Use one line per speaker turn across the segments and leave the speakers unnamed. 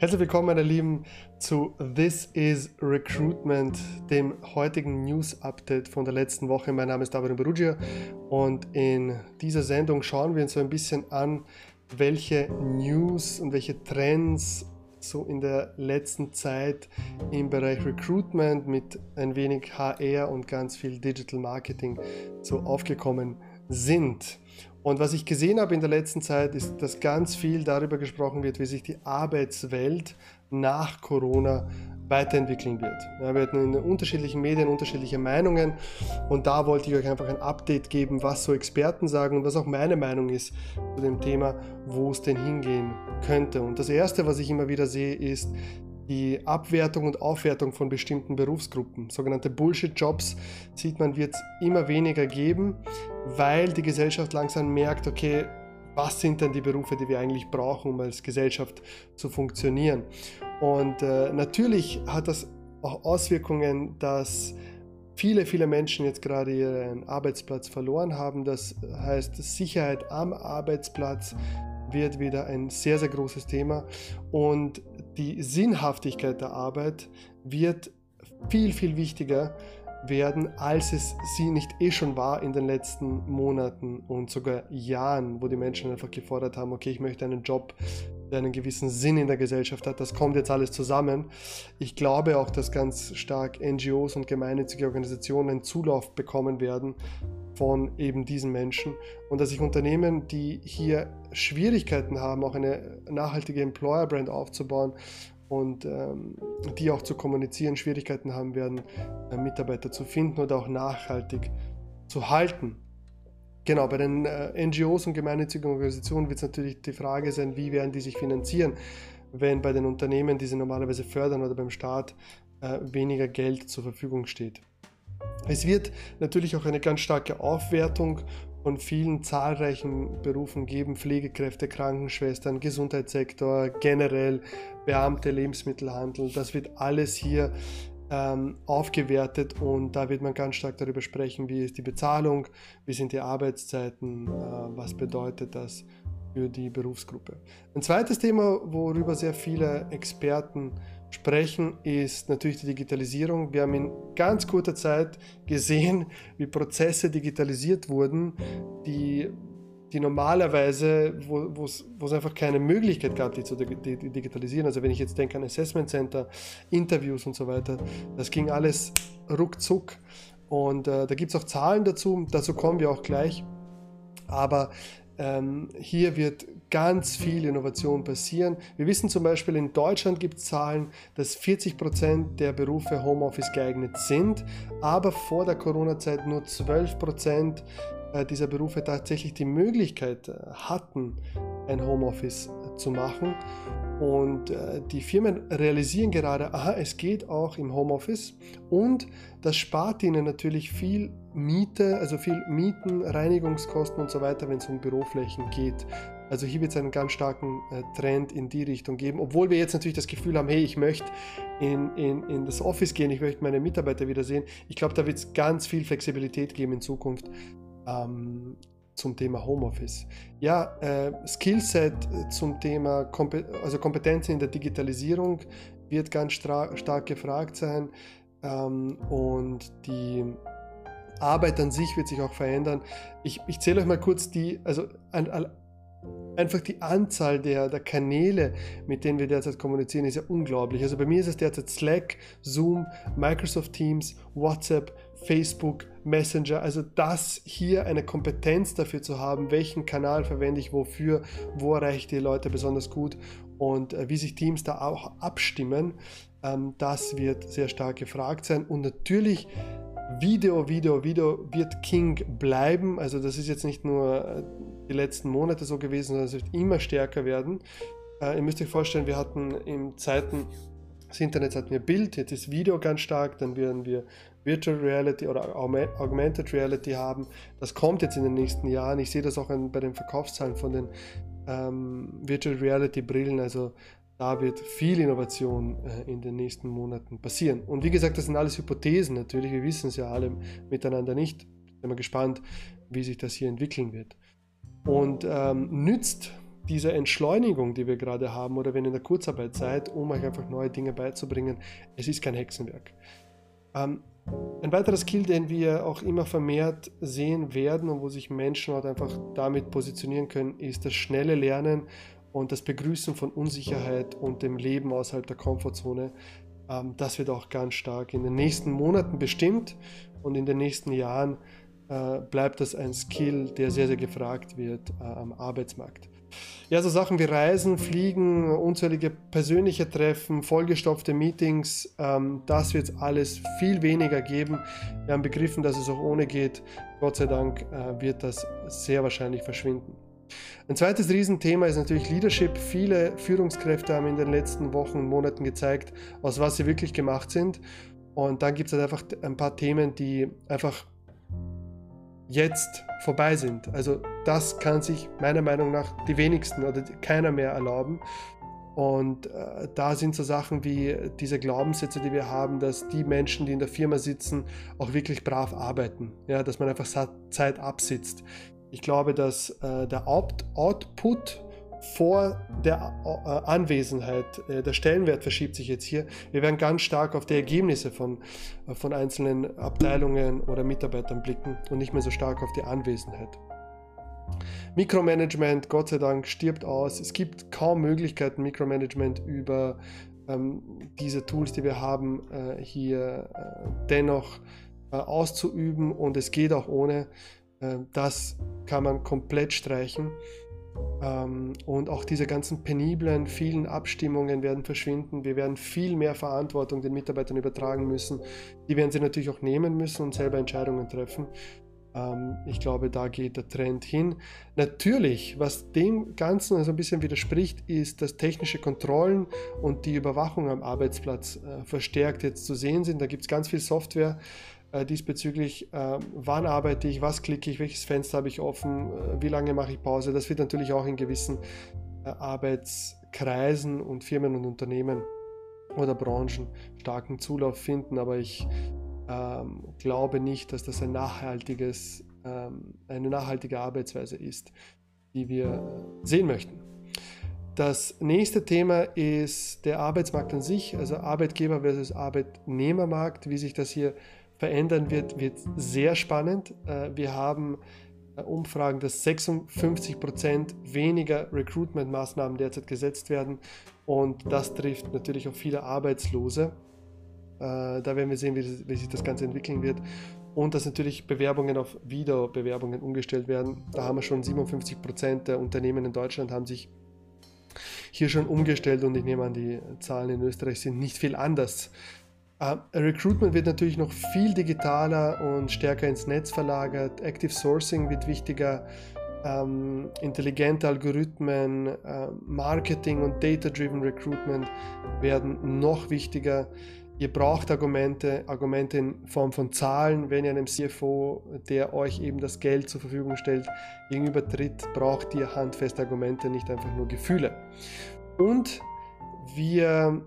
Herzlich willkommen, meine Lieben, zu This is Recruitment, dem heutigen News-Update von der letzten Woche. Mein Name ist David Berugia und in dieser Sendung schauen wir uns so ein bisschen an, welche News und welche Trends so in der letzten Zeit im Bereich Recruitment mit ein wenig HR und ganz viel Digital Marketing so aufgekommen sind. Und was ich gesehen habe in der letzten Zeit, ist, dass ganz viel darüber gesprochen wird, wie sich die Arbeitswelt nach Corona weiterentwickeln wird. Ja, wir hatten in unterschiedlichen Medien unterschiedliche Meinungen und da wollte ich euch einfach ein Update geben, was so Experten sagen und was auch meine Meinung ist zu dem Thema, wo es denn hingehen könnte. Und das Erste, was ich immer wieder sehe, ist, die Abwertung und Aufwertung von bestimmten Berufsgruppen. Sogenannte Bullshit-Jobs sieht man, wird es immer weniger geben, weil die Gesellschaft langsam merkt, okay, was sind denn die Berufe, die wir eigentlich brauchen, um als Gesellschaft zu funktionieren. Und äh, natürlich hat das auch Auswirkungen, dass viele, viele Menschen jetzt gerade ihren Arbeitsplatz verloren haben. Das heißt, Sicherheit am Arbeitsplatz wird wieder ein sehr, sehr großes Thema. Und die Sinnhaftigkeit der Arbeit wird viel, viel wichtiger werden, als es sie nicht eh schon war in den letzten Monaten und sogar Jahren, wo die Menschen einfach gefordert haben, okay, ich möchte einen Job, der einen gewissen Sinn in der Gesellschaft hat. Das kommt jetzt alles zusammen. Ich glaube auch, dass ganz stark NGOs und gemeinnützige Organisationen Zulauf bekommen werden von eben diesen Menschen und dass sich Unternehmen, die hier Schwierigkeiten haben, auch eine nachhaltige Employer-Brand aufzubauen und ähm, die auch zu kommunizieren, Schwierigkeiten haben werden, äh, Mitarbeiter zu finden oder auch nachhaltig zu halten. Genau, bei den äh, NGOs und gemeinnützigen Organisationen wird es natürlich die Frage sein, wie werden die sich finanzieren, wenn bei den Unternehmen, die sie normalerweise fördern oder beim Staat, äh, weniger Geld zur Verfügung steht. Es wird natürlich auch eine ganz starke Aufwertung von vielen zahlreichen Berufen geben, Pflegekräfte, Krankenschwestern, Gesundheitssektor, generell Beamte, Lebensmittelhandel. Das wird alles hier ähm, aufgewertet und da wird man ganz stark darüber sprechen, wie ist die Bezahlung, wie sind die Arbeitszeiten, äh, was bedeutet das für die Berufsgruppe. Ein zweites Thema, worüber sehr viele Experten sprechen, ist natürlich die Digitalisierung. Wir haben in ganz kurzer Zeit gesehen, wie Prozesse digitalisiert wurden, die die normalerweise, wo es einfach keine Möglichkeit gab, die zu digitalisieren. Also wenn ich jetzt denke an Assessment Center, Interviews und so weiter, das ging alles ruckzuck. Und äh, da gibt es auch Zahlen dazu, dazu kommen wir auch gleich. Aber ähm, hier wird ganz viel Innovation passieren. Wir wissen zum Beispiel, in Deutschland gibt es Zahlen, dass 40 Prozent der Berufe Homeoffice geeignet sind, aber vor der Corona-Zeit nur 12% äh, dieser Berufe tatsächlich die Möglichkeit äh, hatten, ein Homeoffice zu machen. Und die Firmen realisieren gerade, aha, es geht auch im Homeoffice und das spart ihnen natürlich viel Miete, also viel Mieten, Reinigungskosten und so weiter, wenn es um Büroflächen geht. Also hier wird es einen ganz starken Trend in die Richtung geben, obwohl wir jetzt natürlich das Gefühl haben, hey, ich möchte in, in, in das Office gehen, ich möchte meine Mitarbeiter wiedersehen. Ich glaube, da wird es ganz viel Flexibilität geben in Zukunft ähm, zum Thema Homeoffice. Ja, äh, Skillset zum Thema Kompe also Kompetenzen in der Digitalisierung wird ganz stark gefragt sein ähm, und die Arbeit an sich wird sich auch verändern. Ich, ich zähle euch mal kurz die, also an, an, einfach die Anzahl der, der Kanäle, mit denen wir derzeit kommunizieren, ist ja unglaublich. Also bei mir ist es derzeit Slack, Zoom, Microsoft Teams, WhatsApp, Facebook, Messenger. Also das hier eine Kompetenz dafür zu haben, welchen Kanal verwende ich wofür, wo erreiche ich die Leute besonders gut und äh, wie sich Teams da auch abstimmen, ähm, das wird sehr stark gefragt sein. Und natürlich Video, Video, Video wird King bleiben. Also das ist jetzt nicht nur äh, die letzten Monate so gewesen, sondern es wird immer stärker werden. Äh, ihr müsst euch vorstellen, wir hatten in Zeiten des Internets hatten wir Bild, jetzt ist Video ganz stark, dann werden wir Virtual Reality oder Augmented Reality haben. Das kommt jetzt in den nächsten Jahren. Ich sehe das auch bei den Verkaufszahlen von den ähm, Virtual Reality Brillen. Also da wird viel Innovation äh, in den nächsten Monaten passieren. Und wie gesagt, das sind alles Hypothesen natürlich. Wir wissen es ja alle miteinander nicht. Ich bin mal gespannt, wie sich das hier entwickeln wird. Und ähm, nützt dieser Entschleunigung, die wir gerade haben, oder wenn ihr in der Kurzarbeit seid, um euch einfach neue Dinge beizubringen, es ist kein Hexenwerk. Ähm, ein weiterer Skill, den wir auch immer vermehrt sehen werden und wo sich Menschen halt einfach damit positionieren können, ist das schnelle Lernen und das Begrüßen von Unsicherheit und dem Leben außerhalb der Komfortzone. Ähm, das wird auch ganz stark in den nächsten Monaten bestimmt und in den nächsten Jahren äh, bleibt das ein Skill, der sehr, sehr gefragt wird äh, am Arbeitsmarkt. Ja, so Sachen wie Reisen, Fliegen, unzählige persönliche Treffen, vollgestopfte Meetings, ähm, das wird es alles viel weniger geben. Wir haben begriffen, dass es auch ohne geht. Gott sei Dank äh, wird das sehr wahrscheinlich verschwinden. Ein zweites Riesenthema ist natürlich Leadership. Viele Führungskräfte haben in den letzten Wochen und Monaten gezeigt, aus was sie wirklich gemacht sind. Und dann gibt es halt einfach ein paar Themen, die einfach jetzt vorbei sind. Also das kann sich meiner Meinung nach die wenigsten oder keiner mehr erlauben. Und äh, da sind so Sachen wie diese Glaubenssätze, die wir haben, dass die Menschen, die in der Firma sitzen, auch wirklich brav arbeiten. Ja, dass man einfach Zeit absitzt. Ich glaube, dass äh, der Out Output vor der äh, Anwesenheit, äh, der Stellenwert verschiebt sich jetzt hier. Wir werden ganz stark auf die Ergebnisse von, äh, von einzelnen Abteilungen oder Mitarbeitern blicken und nicht mehr so stark auf die Anwesenheit. Mikromanagement, Gott sei Dank, stirbt aus. Es gibt kaum Möglichkeiten, Mikromanagement über ähm, diese Tools, die wir haben, äh, hier äh, dennoch äh, auszuüben und es geht auch ohne. das kann man komplett streichen. Ähm, und auch diese ganzen peniblen, vielen Abstimmungen werden verschwinden. Wir werden viel mehr Verantwortung den Mitarbeitern übertragen müssen. Die werden sie natürlich auch nehmen müssen und selber Entscheidungen treffen. Ähm, ich glaube, da geht der Trend hin. Natürlich, was dem Ganzen also ein bisschen widerspricht, ist, dass technische Kontrollen und die Überwachung am Arbeitsplatz äh, verstärkt jetzt zu sehen sind. Da gibt es ganz viel Software äh, diesbezüglich, äh, wann arbeite ich, was klicke ich, welches Fenster habe ich offen, äh, wie lange mache ich Pause. Das wird natürlich auch in gewissen äh, Arbeitskreisen und Firmen und Unternehmen oder Branchen starken Zulauf finden, aber ich ähm, glaube nicht, dass das ein nachhaltiges, ähm, eine nachhaltige Arbeitsweise ist, die wir sehen möchten. Das nächste Thema ist der Arbeitsmarkt an sich, also Arbeitgeber versus Arbeitnehmermarkt, wie sich das hier verändern wird, wird sehr spannend. Äh, wir haben äh, Umfragen, dass 56 Prozent weniger Recruitment-Maßnahmen derzeit gesetzt werden und das trifft natürlich auch viele Arbeitslose. Äh, da werden wir sehen, wie, sich das Ganze entwickeln wird. Und dass natürlich Bewerbungen auf Wiederbewerbungen umgestellt werden. Da haben wir schon 57 Prozent der Unternehmen in Deutschland haben sich hier schon umgestellt und ich nehme an, die Zahlen in Österreich sind nicht viel anders. Uh, Recruitment wird natürlich noch viel digitaler und stärker ins Netz verlagert. Active Sourcing wird wichtiger. Ähm, intelligente Algorithmen, äh, Marketing und Data-Driven Recruitment werden noch wichtiger. Ihr braucht Argumente, Argumente in Form von Zahlen. Wenn ihr einem CFO, der euch eben das Geld zur Verfügung stellt, gegenübertritt, braucht ihr handfeste Argumente, nicht einfach nur Gefühle. Und wir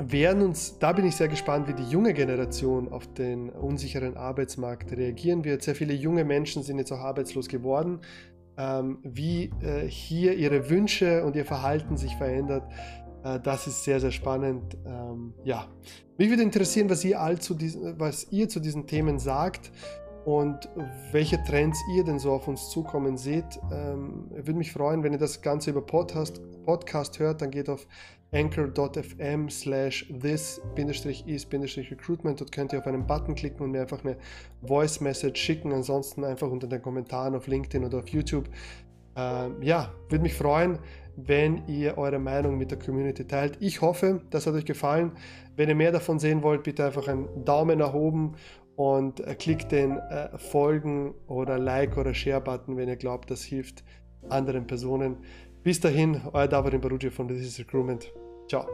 werden uns, da bin ich sehr gespannt, wie die junge Generation auf den unsicheren Arbeitsmarkt reagieren wird. Sehr viele junge Menschen sind jetzt auch arbeitslos geworden. Ähm, wie äh, hier ihre Wünsche und ihr Verhalten sich verändert, äh, das ist sehr, sehr spannend. Ähm, ja, mich würde interessieren, was ihr, all zu diesen, was ihr zu diesen Themen sagt und welche Trends ihr denn so auf uns zukommen seht. Ähm, würde mich freuen, wenn ihr das Ganze über Podcast, Podcast hört, dann geht auf anchor.fm slash this-is-recruitment. Dort könnt ihr auf einen Button klicken und mir einfach eine Voice Message schicken. Ansonsten einfach unter den Kommentaren auf LinkedIn oder auf YouTube. Ähm, ja, würde mich freuen, wenn ihr eure Meinung mit der Community teilt. Ich hoffe, das hat euch gefallen. Wenn ihr mehr davon sehen wollt, bitte einfach einen Daumen nach oben und äh, klickt den äh, Folgen oder Like oder Share-Button, wenn ihr glaubt, das hilft anderen Personen. Bis dahin, euer David Barugi von This is Recruitment. 叫